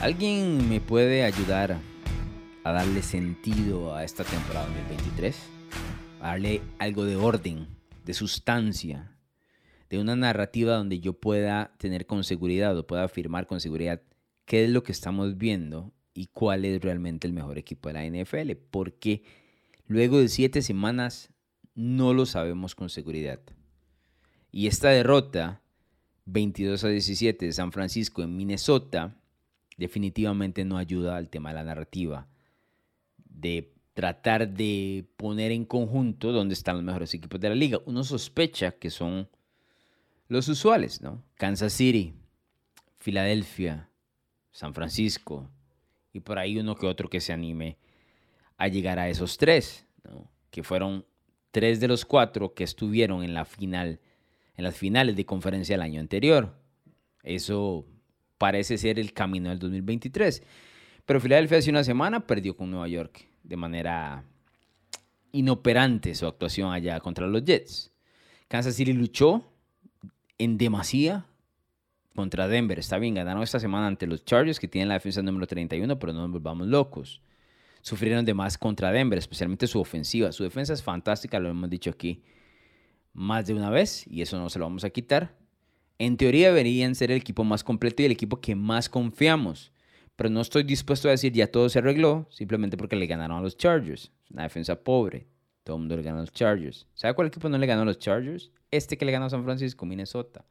¿Alguien me puede ayudar a darle sentido a esta temporada 2023? A darle algo de orden, de sustancia, de una narrativa donde yo pueda tener con seguridad o pueda afirmar con seguridad qué es lo que estamos viendo y cuál es realmente el mejor equipo de la NFL. Porque luego de siete semanas no lo sabemos con seguridad. Y esta derrota, 22 a 17 de San Francisco en Minnesota, definitivamente no ayuda al tema de la narrativa, de tratar de poner en conjunto dónde están los mejores equipos de la liga. Uno sospecha que son los usuales, ¿no? Kansas City, Filadelfia, San Francisco, y por ahí uno que otro que se anime a llegar a esos tres, que fueron tres de los cuatro que estuvieron en la final, en las finales de conferencia del año anterior. Eso parece ser el camino del 2023. Pero Filadelfia hace una semana perdió con Nueva York de manera inoperante su actuación allá contra los Jets. Kansas City luchó en demasía contra Denver. Está bien, ganaron esta semana ante los Chargers, que tienen la defensa número 31, pero no nos volvamos locos. Sufrieron de más contra Denver, especialmente su ofensiva. Su defensa es fantástica, lo hemos dicho aquí más de una vez, y eso no se lo vamos a quitar. En teoría deberían ser el equipo más completo y el equipo que más confiamos. Pero no estoy dispuesto a decir ya todo se arregló simplemente porque le ganaron a los Chargers. Una defensa pobre. Todo el mundo le ganó a los Chargers. ¿Sabe cuál equipo no le ganó a los Chargers? Este que le ganó a San Francisco, Minnesota.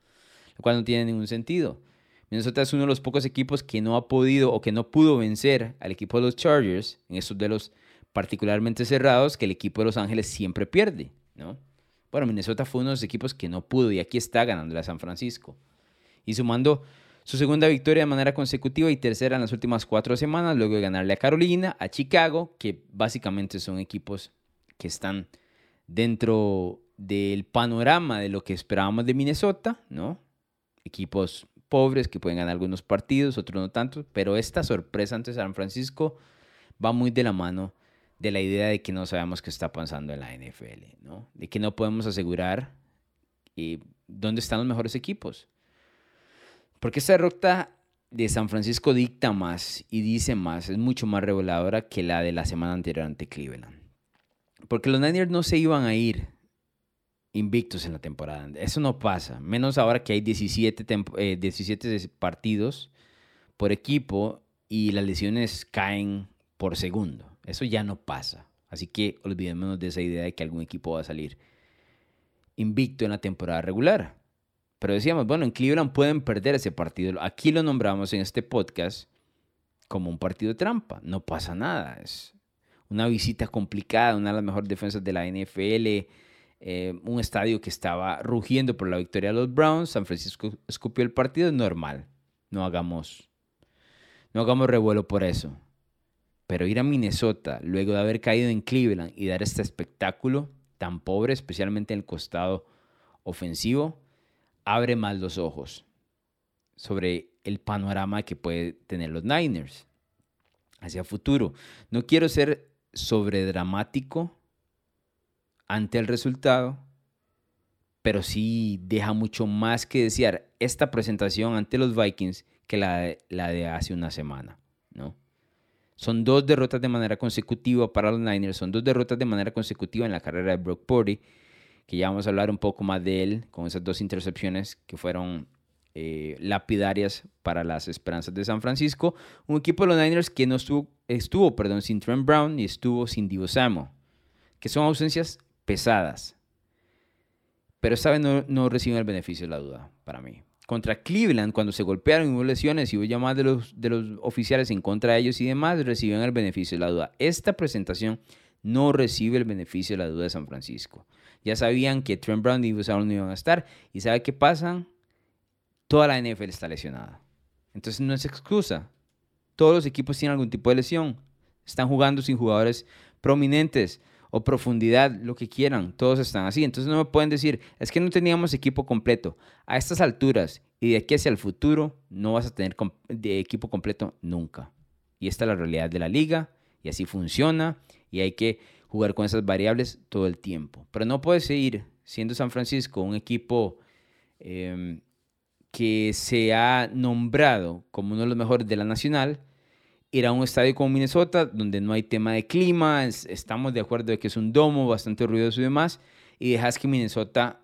Lo cual no tiene ningún sentido. Minnesota es uno de los pocos equipos que no ha podido o que no pudo vencer al equipo de los Chargers en estos duelos particularmente cerrados que el equipo de Los Ángeles siempre pierde, ¿no? Bueno, Minnesota fue uno de los equipos que no pudo y aquí está ganando a San Francisco. Y sumando su segunda victoria de manera consecutiva y tercera en las últimas cuatro semanas, luego de ganarle a Carolina, a Chicago, que básicamente son equipos que están dentro del panorama de lo que esperábamos de Minnesota, ¿no? Equipos pobres que pueden ganar algunos partidos, otros no tanto, pero esta sorpresa ante San Francisco va muy de la mano de la idea de que no sabemos qué está pasando en la NFL, ¿no? De que no podemos asegurar eh, dónde están los mejores equipos. Porque esta derrota de San Francisco dicta más y dice más, es mucho más reveladora que la de la semana anterior ante Cleveland. Porque los Niners no se iban a ir invictos en la temporada. Eso no pasa, menos ahora que hay 17, 17 eh, partidos por equipo y las lesiones caen por segundo. Eso ya no pasa. Así que olvidémonos de esa idea de que algún equipo va a salir invicto en la temporada regular. Pero decíamos, bueno, en Cleveland pueden perder ese partido. Aquí lo nombramos en este podcast como un partido de trampa. No pasa nada. Es una visita complicada, una de las mejores defensas de la NFL. Eh, un estadio que estaba rugiendo por la victoria de los Browns. San Francisco escupió el partido. Normal. No hagamos, no hagamos revuelo por eso. Pero ir a Minnesota luego de haber caído en Cleveland y dar este espectáculo tan pobre, especialmente en el costado ofensivo, abre más los ojos sobre el panorama que puede tener los Niners hacia futuro. No quiero ser sobredramático ante el resultado, pero sí deja mucho más que desear esta presentación ante los Vikings que la la de hace una semana, ¿no? Son dos derrotas de manera consecutiva para los Niners, son dos derrotas de manera consecutiva en la carrera de Brock Purdy, que ya vamos a hablar un poco más de él con esas dos intercepciones que fueron eh, lapidarias para las esperanzas de San Francisco. Un equipo de los Niners que no estuvo, estuvo perdón, sin Trent Brown y estuvo sin Divo Samo, que son ausencias pesadas. Pero esta vez no, no reciben el beneficio de la duda para mí contra Cleveland, cuando se golpearon y hubo lesiones y hubo llamadas de los, de los oficiales en contra de ellos y demás, reciben el beneficio de la duda. Esta presentación no recibe el beneficio de la duda de San Francisco. Ya sabían que Trent Brown y Bruce no iban a estar. ¿Y sabe qué pasa? Toda la NFL está lesionada. Entonces no es excusa. Todos los equipos tienen algún tipo de lesión. Están jugando sin jugadores prominentes o profundidad, lo que quieran, todos están así. Entonces no me pueden decir, es que no teníamos equipo completo. A estas alturas y de aquí hacia el futuro no vas a tener de equipo completo nunca. Y esta es la realidad de la liga y así funciona y hay que jugar con esas variables todo el tiempo. Pero no puedes seguir siendo San Francisco un equipo em, que se ha nombrado como uno de los mejores de la nacional, ir a un estadio como Minnesota, donde no hay tema de clima, estamos de acuerdo de que es un domo bastante ruidoso y demás, y dejas que Minnesota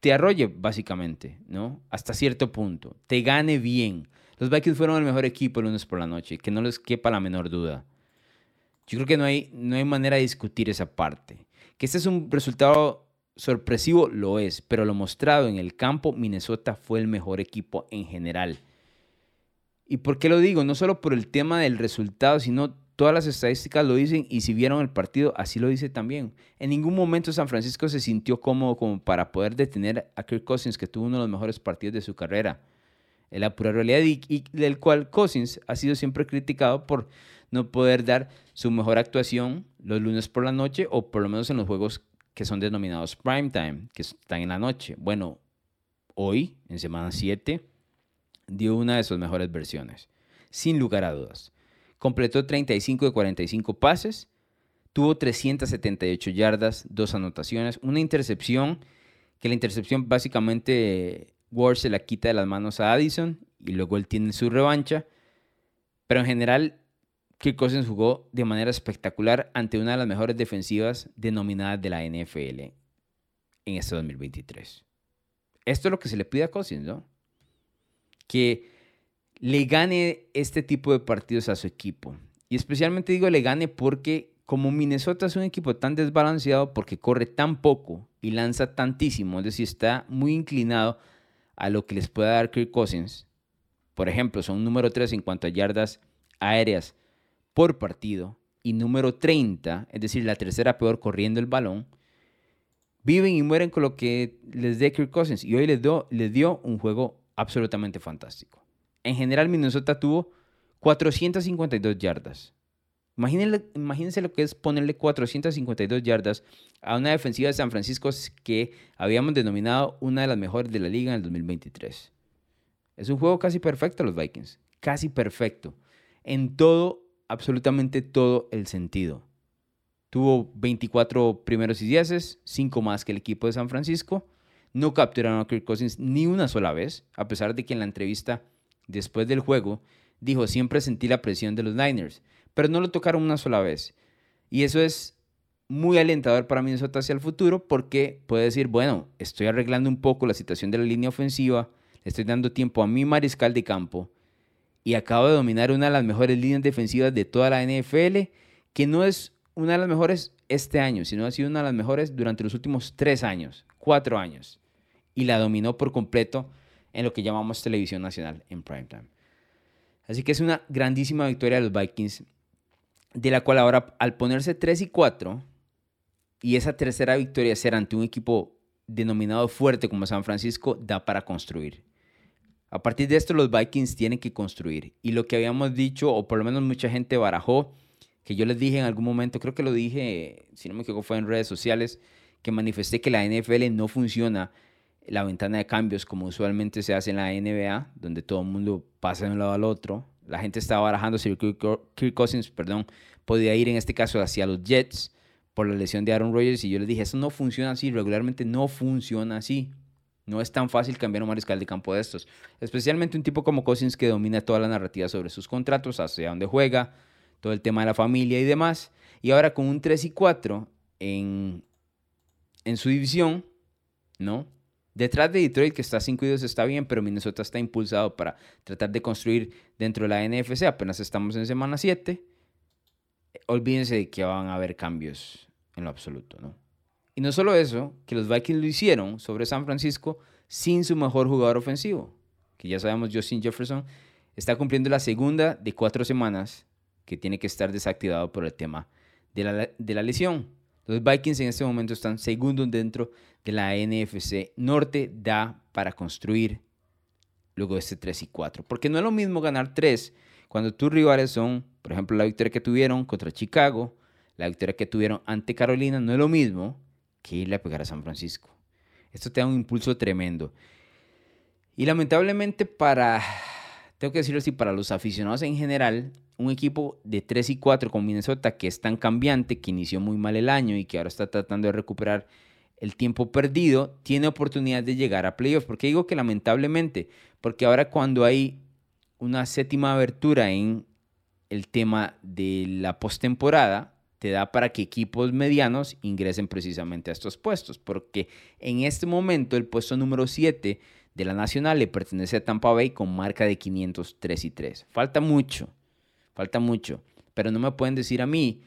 te arrolle, básicamente, ¿no? Hasta cierto punto, te gane bien. Los Vikings fueron el mejor equipo el lunes por la noche, que no les quepa la menor duda. Yo creo que no hay, no hay manera de discutir esa parte. Que este es un resultado sorpresivo, lo es, pero lo mostrado en el campo, Minnesota fue el mejor equipo en general. ¿Y por qué lo digo? No solo por el tema del resultado, sino todas las estadísticas lo dicen y si vieron el partido, así lo dice también. En ningún momento San Francisco se sintió cómodo como para poder detener a Kirk Cousins, que tuvo uno de los mejores partidos de su carrera. Es la pura realidad y, del cual Cousins ha sido siempre criticado por no poder dar su mejor actuación los lunes por la noche o por lo menos en los juegos que son denominados prime time, que están en la noche. Bueno, hoy, en semana 7, dio una de sus mejores versiones, sin lugar a dudas. Completó 35 de 45 pases, tuvo 378 yardas, dos anotaciones, una intercepción, que la intercepción básicamente Ward se la quita de las manos a Addison y luego él tiene su revancha. Pero en general, Kirk Cousins jugó de manera espectacular ante una de las mejores defensivas denominadas de la NFL en este 2023. Esto es lo que se le pide a Cousins, ¿no? Que le gane este tipo de partidos a su equipo. Y especialmente digo le gane porque como Minnesota es un equipo tan desbalanceado porque corre tan poco y lanza tantísimo, es decir, está muy inclinado a lo que les pueda dar Kirk Cousins. Por ejemplo, son número 3 en cuanto a yardas aéreas por partido y número 30, es decir, la tercera peor corriendo el balón. Viven y mueren con lo que les dé Kirk Cousins y hoy les dio, les dio un juego absolutamente fantástico. En general, Minnesota tuvo 452 yardas. Imagínense, lo que es ponerle 452 yardas a una defensiva de San Francisco que habíamos denominado una de las mejores de la liga en el 2023. Es un juego casi perfecto los Vikings, casi perfecto, en todo, absolutamente todo el sentido. Tuvo 24 primeros y dieces, 5 más que el equipo de San Francisco, no capturaron a Kirk Cousins ni una sola vez, a pesar de que en la entrevista después del juego dijo, siempre sentí la presión de los Niners, pero no lo tocaron una sola vez. Y eso es muy alentador para Minnesota hacia el futuro porque puede decir, bueno, estoy arreglando un poco la situación de la línea ofensiva, estoy dando tiempo a mi mariscal de campo y acabo de dominar una de las mejores líneas defensivas de toda la NFL, que no es una de las mejores este año, sino ha sido una de las mejores durante los últimos tres años, cuatro años y la dominó por completo en lo que llamamos televisión nacional en primetime. Así que es una grandísima victoria de los Vikings, de la cual ahora al ponerse 3 y 4 y esa tercera victoria ser ante un equipo denominado fuerte como San Francisco, da para construir. A partir de esto los Vikings tienen que construir. Y lo que habíamos dicho, o por lo menos mucha gente barajó, que yo les dije en algún momento, creo que lo dije, si no me equivoco, fue en redes sociales, que manifesté que la NFL no funciona la ventana de cambios como usualmente se hace en la NBA, donde todo el mundo pasa de un lado al otro. La gente estaba barajando si Kirk Cousins perdón, podía ir en este caso hacia los Jets por la lesión de Aaron Rodgers y yo les dije, eso no funciona así, regularmente no funciona así. No es tan fácil cambiar un mariscal de campo de estos. Especialmente un tipo como Cousins que domina toda la narrativa sobre sus contratos, hacia dónde juega, todo el tema de la familia y demás. Y ahora con un 3 y 4 en, en su división, ¿no? Detrás de Detroit, que está 5 y 2, está bien, pero Minnesota está impulsado para tratar de construir dentro de la NFC. Apenas estamos en semana 7. Olvídense de que van a haber cambios en lo absoluto, ¿no? Y no solo eso, que los Vikings lo hicieron sobre San Francisco sin su mejor jugador ofensivo, que ya sabemos, Justin Jefferson está cumpliendo la segunda de cuatro semanas que tiene que estar desactivado por el tema de la, de la lesión. Los Vikings en este momento están segundos dentro de la NFC Norte. Da para construir luego este 3 y 4. Porque no es lo mismo ganar 3 cuando tus rivales son, por ejemplo, la victoria que tuvieron contra Chicago, la victoria que tuvieron ante Carolina, no es lo mismo que irle a pegar a San Francisco. Esto te da un impulso tremendo. Y lamentablemente para, tengo que decirlo así, para los aficionados en general, un equipo de 3 y 4 con Minnesota que es tan cambiante, que inició muy mal el año y que ahora está tratando de recuperar el tiempo perdido, tiene oportunidad de llegar a playoff. ¿Por qué digo que lamentablemente? Porque ahora cuando hay una séptima abertura en el tema de la postemporada, te da para que equipos medianos ingresen precisamente a estos puestos, porque en este momento el puesto número 7 de la Nacional le pertenece a Tampa Bay con marca de 503 y 3. Falta mucho, falta mucho, pero no me pueden decir a mí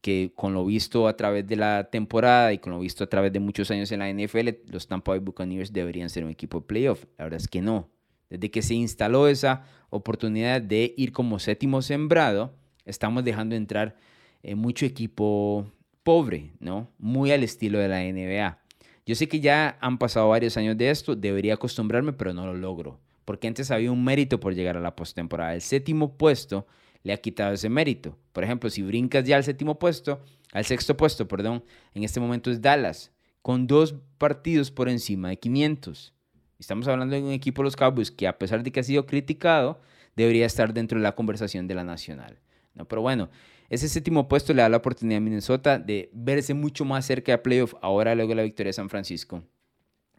que con lo visto a través de la temporada y con lo visto a través de muchos años en la NFL, los Tampa Bay Buccaneers deberían ser un equipo de playoff. La verdad es que no. Desde que se instaló esa oportunidad de ir como séptimo sembrado, estamos dejando entrar eh, mucho equipo pobre, ¿no? Muy al estilo de la NBA. Yo sé que ya han pasado varios años de esto, debería acostumbrarme, pero no lo logro. Porque antes había un mérito por llegar a la postemporada. El séptimo puesto le ha quitado ese mérito. Por ejemplo, si brincas ya al séptimo puesto, al sexto puesto, perdón, en este momento es Dallas, con dos partidos por encima de 500. Estamos hablando de un equipo de los Cowboys que a pesar de que ha sido criticado, debería estar dentro de la conversación de la nacional. ¿no? Pero bueno, ese séptimo puesto le da la oportunidad a Minnesota de verse mucho más cerca de playoff ahora luego de la victoria de San Francisco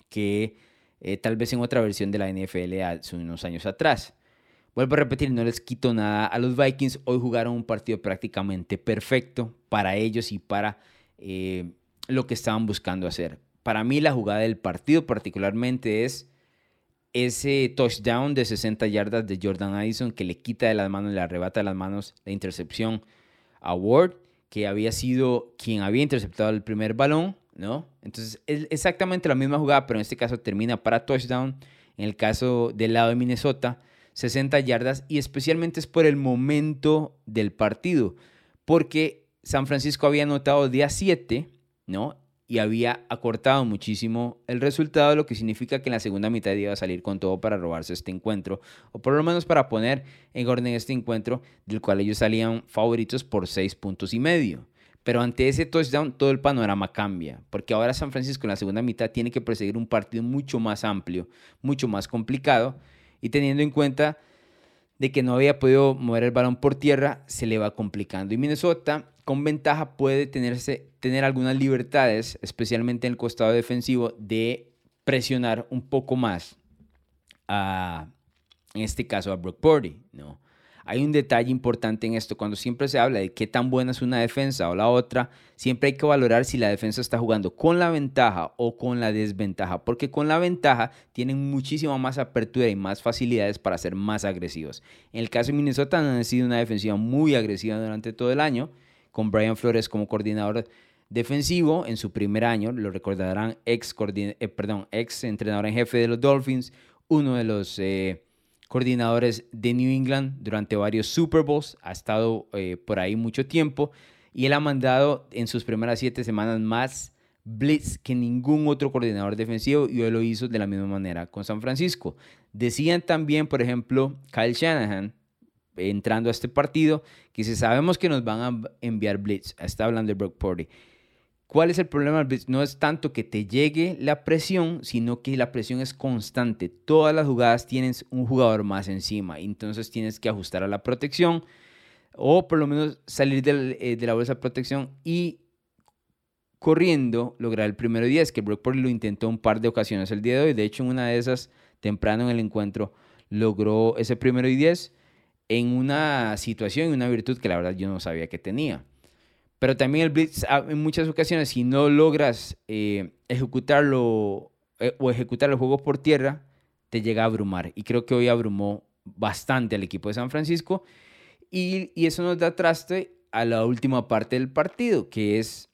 que eh, tal vez en otra versión de la NFL hace unos años atrás. Vuelvo a repetir, no les quito nada a los Vikings. Hoy jugaron un partido prácticamente perfecto para ellos y para eh, lo que estaban buscando hacer. Para mí la jugada del partido particularmente es ese touchdown de 60 yardas de Jordan Addison que le quita de las manos, le arrebata de las manos la intercepción a Ward, que había sido quien había interceptado el primer balón, ¿no? Entonces es exactamente la misma jugada, pero en este caso termina para touchdown. En el caso del lado de Minnesota, 60 yardas y especialmente es por el momento del partido, porque San Francisco había anotado día 7, ¿no? y había acortado muchísimo el resultado, lo que significa que en la segunda mitad iba a salir con todo para robarse este encuentro, o por lo menos para poner en orden este encuentro, del cual ellos salían favoritos por seis puntos y medio. Pero ante ese touchdown todo el panorama cambia, porque ahora San Francisco en la segunda mitad tiene que perseguir un partido mucho más amplio, mucho más complicado, y teniendo en cuenta de que no había podido mover el balón por tierra, se le va complicando. Y Minnesota con ventaja puede tenerse, tener algunas libertades, especialmente en el costado defensivo, de presionar un poco más a, en este caso, a Brock Purdy, ¿no? Hay un detalle importante en esto, cuando siempre se habla de qué tan buena es una defensa o la otra, siempre hay que valorar si la defensa está jugando con la ventaja o con la desventaja, porque con la ventaja tienen muchísima más apertura y más facilidades para ser más agresivos. En el caso de Minnesota han sido una defensiva muy agresiva durante todo el año, con Brian Flores como coordinador defensivo en su primer año. Lo recordarán, ex, eh, ex entrenador en jefe de los Dolphins, uno de los eh, coordinadores de New England durante varios Super Bowls, ha estado eh, por ahí mucho tiempo y él ha mandado en sus primeras siete semanas más blitz que ningún otro coordinador defensivo y hoy lo hizo de la misma manera con San Francisco. Decían también, por ejemplo, Kyle Shanahan, entrando a este partido, que si sabemos que nos van a enviar blitz, está hablando de Brock Purdy. ¿Cuál es el problema blitz? No es tanto que te llegue la presión, sino que la presión es constante. Todas las jugadas tienes un jugador más encima, entonces tienes que ajustar a la protección o por lo menos salir eh, de la bolsa de protección y corriendo lograr el primero 10, que Brock Purdy lo intentó un par de ocasiones el día de hoy. De hecho, en una de esas, temprano en el encuentro, logró ese primero y 10 en una situación, en una virtud que la verdad yo no sabía que tenía. Pero también el blitz, ah, en muchas ocasiones, si no logras eh, ejecutarlo eh, o ejecutar el juego por tierra, te llega a abrumar. Y creo que hoy abrumó bastante al equipo de San Francisco. Y eso nos da traste a la última parte del partido, que es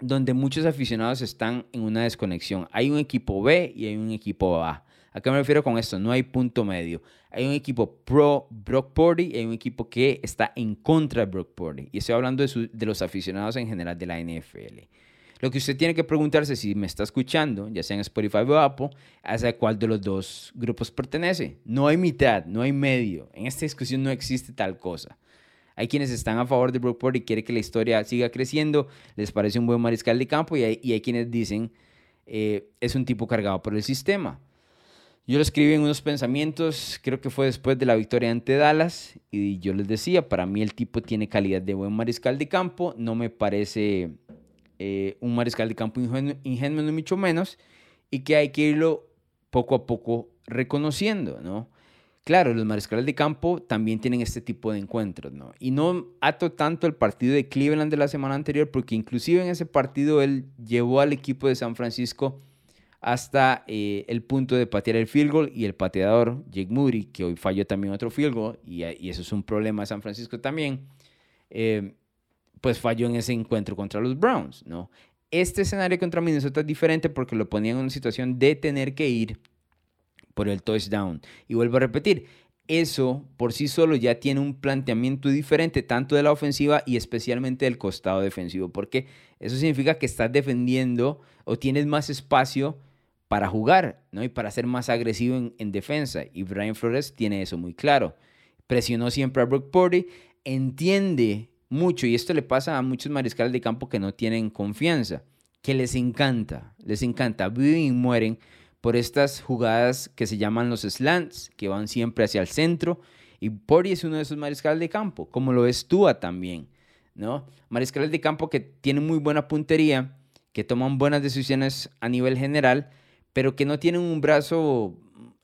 donde muchos aficionados están en una desconexión. Hay un equipo B y hay un equipo A. ¿A qué me refiero con esto? No hay punto medio. Hay un equipo pro Brock Purdy y hay un equipo que está en contra de Brock Purdy. Y estoy hablando de, los aficionados en general de la NFL. Lo que usted tiene que preguntarse si me está escuchando, ya sea en Spotify o Apple, hacia cuál de los dos grupos pertenece. No hay mitad, no hay medio. En esta discusión no existe tal cosa. Hay quienes están a favor de Brock Purdy y quieren que la historia siga creciendo, les parece un buen mariscal de campo y hay, y hay quienes dicen eh, es un tipo cargado por el sistema. Yo lo escribí en unos pensamientos, creo que fue después de la victoria ante Dallas, y yo les decía, para mí el tipo tiene calidad de buen mariscal de campo, no me parece eh, un mariscal de campo ingenuo, ni mucho menos, y que hay que irlo poco a poco reconociendo, ¿no? Claro, los mariscales de campo también tienen este tipo de encuentros, ¿no? Y no ato tanto el partido de Cleveland de la semana anterior, porque inclusive en ese partido él llevó al equipo de San Francisco hasta eh, el punto de patear el field goal y el pateador Jake Moody, que hoy falló también otro field goal, y, eso es un problema de San Francisco también, eh, pues falló en ese encuentro contra los Browns, ¿no? Este escenario contra Minnesota es diferente porque lo ponían en una situación de tener que ir por el touchdown. Y vuelvo a repetir, eso por sí solo ya tiene un planteamiento diferente, tanto de la ofensiva y especialmente del costado defensivo, porque eso significa que estás defendiendo o tienes más espacio para jugar ¿no? y para ser más agresivo en, defensa. Y Brian Flores tiene eso muy claro. Presionó siempre a Brock Purdy, entiende mucho, y esto le pasa a muchos mariscales de campo que no tienen confianza, que les encanta, les encanta, viven y mueren por estas jugadas que se llaman los slants, que van siempre hacia el centro, y Pori es uno de esos mariscales de campo, como lo es Tua también, ¿no? Mariscales de campo que tienen muy buena puntería, que toman buenas decisiones a nivel general, pero que no tienen un brazo,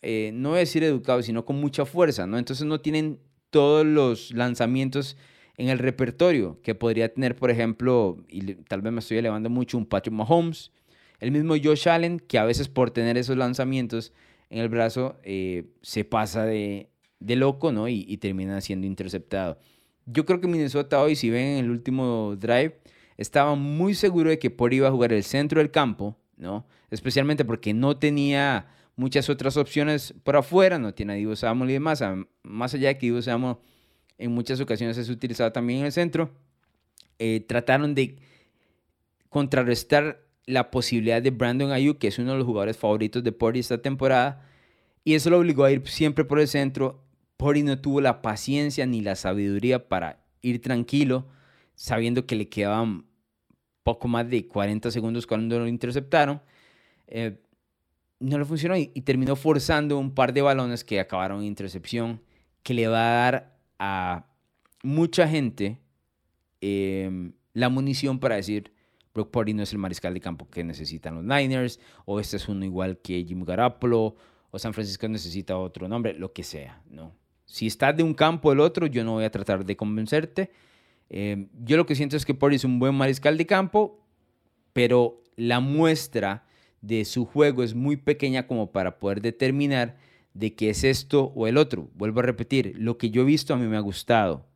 eh, no decir educado, sino con mucha fuerza, ¿no? Entonces no tienen todos los lanzamientos en el repertorio que podría tener, por ejemplo, y tal vez me estoy elevando mucho, un Patrick Mahomes, el mismo Josh Allen, que a veces por tener esos lanzamientos en el brazo eh, se pasa de, loco, ¿no? Y, termina siendo interceptado. Yo creo que Minnesota hoy, si ven en el último drive, estaba muy seguro de que por iba a jugar el centro del campo, ¿no? Especialmente porque no tenía muchas otras opciones por afuera, no tiene a Divo Samuel y demás, más allá de que Divo Samuel en muchas ocasiones es utilizado también en el centro, eh, trataron de contrarrestar la posibilidad de Brandon Ayuk, que es uno de los jugadores favoritos de Pori esta temporada, y eso lo obligó a ir siempre por el centro. Pori no tuvo la paciencia ni la sabiduría para ir tranquilo, sabiendo que le quedaban poco más de 40 segundos cuando lo interceptaron. Eh, no le funcionó y, terminó forzando un par de balones que acabaron en intercepción, que le va a dar a mucha gente eh, la munición para decir, Brock Purdy no es el mariscal de campo que necesitan los Niners, o este es uno igual que Jim Garoppolo, o San Francisco necesita otro nombre, lo que sea, ¿no? Si estás de un campo del otro, yo no voy a tratar de convencerte. Eh, yo lo que siento es que Purdy es un buen mariscal de campo, pero la muestra de su juego es muy pequeña como para poder determinar de qué es esto o el otro. Vuelvo a repetir, lo que yo he visto a mí me ha gustado.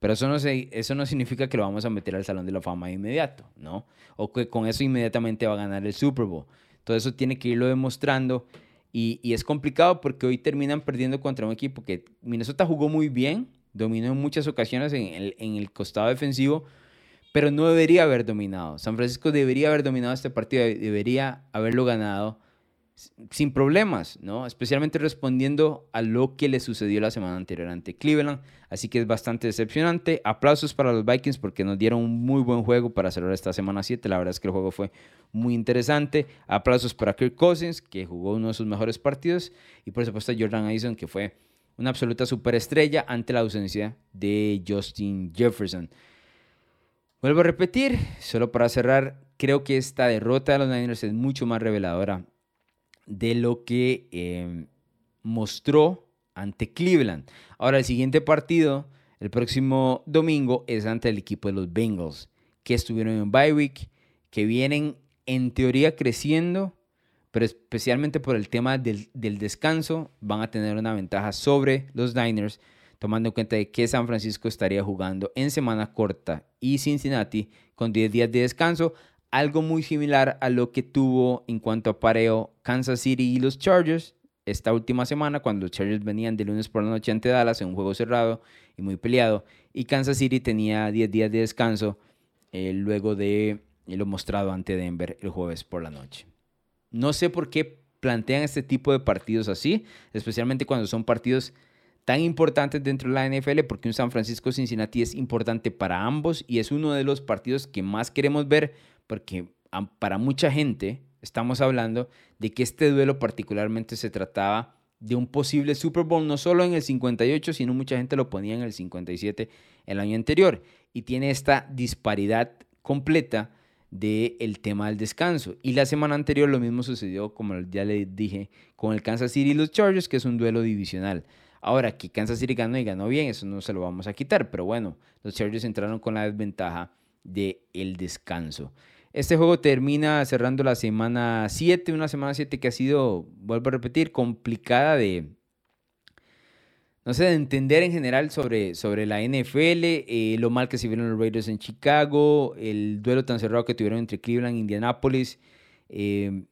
Pero eso no, eso no significa que lo vamos a meter al Salón de la Fama de inmediato, ¿no? O que con eso inmediatamente va a ganar el Super Bowl. Todo eso tiene que irlo demostrando. Y, y, es complicado porque hoy terminan perdiendo contra un equipo que Minnesota jugó muy bien, dominó en muchas ocasiones en el, en el costado defensivo, pero no debería haber dominado. San Francisco debería haber dominado este partido, debería haberlo ganado sin problemas, ¿no? Especialmente respondiendo a lo que le sucedió la semana anterior ante Cleveland. Así que es bastante decepcionante. Aplausos para los Vikings porque nos dieron un muy buen juego para cerrar esta semana 7. La verdad es que el juego fue muy interesante. Aplausos para Kirk Cousins, que jugó uno de sus mejores partidos. Y por supuesto Jordan Addison, que fue una absoluta superestrella ante la ausencia de Justin Jefferson. Vuelvo a repetir, solo para cerrar, creo que esta derrota de los Niners es mucho más reveladora de lo que em, mostró ante Cleveland. Ahora, el siguiente partido, el próximo domingo, es ante el equipo de los Bengals, que estuvieron en bye week, que vienen en teoría creciendo, pero especialmente por el tema del, del descanso, van a tener una ventaja sobre los Niners, tomando en cuenta de que San Francisco estaría jugando en semana corta y Cincinnati con 10 días de descanso algo muy similar a lo que tuvo en cuanto a pareo Kansas City y los Chargers esta última semana, cuando los Chargers venían de lunes por la noche ante Dallas en un juego cerrado y muy peleado, y Kansas City tenía 10 días de descanso eh, luego de lo mostrado ante Denver el jueves por la noche. No sé por qué plantean este tipo de partidos así, especialmente cuando son partidos tan importantes dentro de la NFL, porque un San Francisco-Cincinnati es importante para ambos y es uno de los partidos que más queremos ver porque para mucha gente estamos hablando de que este duelo particularmente se trataba de un posible Super Bowl, no solo en el 58, sino mucha gente lo ponía en el 57 el año anterior. Y tiene esta disparidad completa del tema del descanso. Y la semana anterior lo mismo sucedió, como ya le dije, con el Kansas City y los Chargers, que es un duelo divisional. Ahora, que Kansas City ganó y ganó bien, eso no se lo vamos a quitar, pero bueno, los Chargers entraron con la desventaja del el descanso. Este juego termina cerrando la semana 7, una semana 7 que ha sido, vuelvo a repetir, complicada de, no sé, de entender en general sobre, sobre la NFL, eh, lo mal que se vieron los Raiders en Chicago, el duelo tan cerrado que tuvieron entre Cleveland e Indianapolis, eh,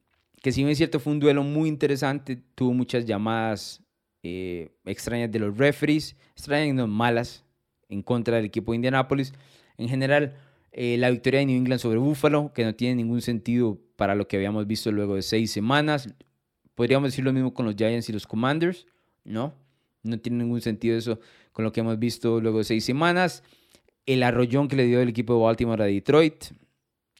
que si bien es cierto fue un duelo muy interesante, tuvo muchas llamadas eh, extrañas de los referees, extrañas no malas, en contra del equipo de Indianapolis. En general, la victoria de New England sobre Buffalo, que no tiene ningún sentido para lo que habíamos visto luego de seis semanas. Podríamos decir lo mismo con los Giants y los Commanders, ¿no? No tiene ningún sentido eso con lo que hemos visto luego de seis semanas. El arrollón que le dio el equipo de Baltimore a Detroit,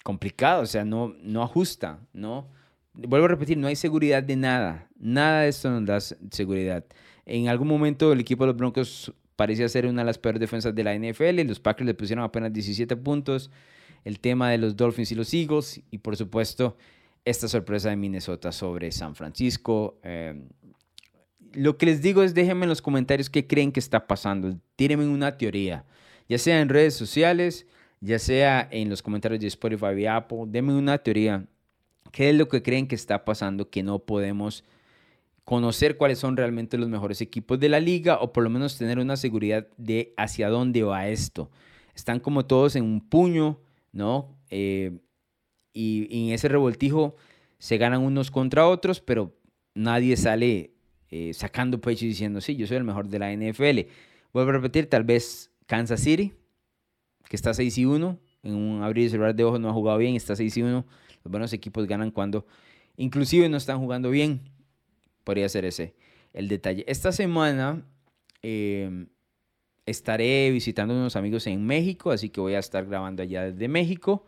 complicado, o sea, no, no ajusta, ¿no? Vuelvo a repetir, no hay seguridad de nada. Nada de esto nos da seguridad. En algún momento el equipo de los Broncos parecía ser una de las peores defensas de la NFL. Los Packers le pusieron apenas 17 puntos. El tema de los Dolphins y los Eagles. Y por supuesto, esta sorpresa de Minnesota sobre San Francisco. Eh, lo que les digo es déjenme en los comentarios qué creen que está pasando. Tírenme una teoría, ya sea en redes sociales, ya sea en los comentarios de Spotify y Apple. Denme una teoría. ¿Qué es lo que creen que está pasando que no podemos conocer cuáles son realmente los mejores equipos de la liga o por lo menos tener una seguridad de hacia dónde va esto? Están como todos en un puño, ¿no? Eh, y, en ese revoltijo se ganan unos contra otros, pero nadie sale eh, sacando pecho y diciendo, sí, yo soy el mejor de la NFL. Vuelvo a repetir, tal vez Kansas City, que está 6 y 1, en un abrir y cerrar de ojos no ha jugado bien, está 6 y 1. Los buenos equipos ganan cuando inclusive no están jugando bien. Podría ser ese el detalle. Esta semana em, estaré visitando a unos amigos en México, así que voy a estar grabando allá desde México.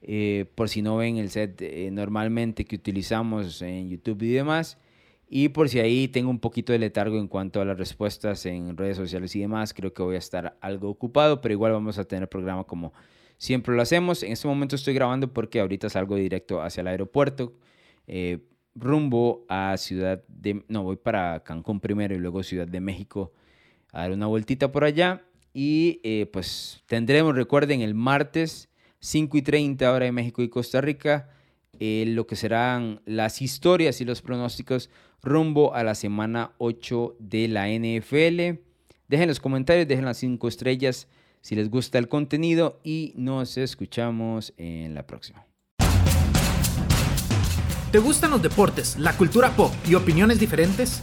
Eh, por si no ven el set eh, normalmente que utilizamos en YouTube y demás. Y por si ahí tengo un poquito de letargo en cuanto a las respuestas en redes sociales y demás, creo que voy a estar algo ocupado, pero igual vamos a tener programa como siempre lo hacemos. En este momento estoy grabando porque ahorita salgo directo hacia el aeropuerto, eh, rumbo a Ciudad de... No, voy para Cancún primero y luego Ciudad de México a dar una vueltita por allá. Y eh, pues tendremos, recuerden, el martes 5 y 30 hora de México y Costa Rica, eh, lo que serán las historias y los pronósticos rumbo a la semana 8 de la NFL. Dejen los comentarios, dejen las 5 estrellas si les gusta el contenido y nos escuchamos en la próxima. ¿Te gustan los deportes, la cultura pop y opiniones diferentes?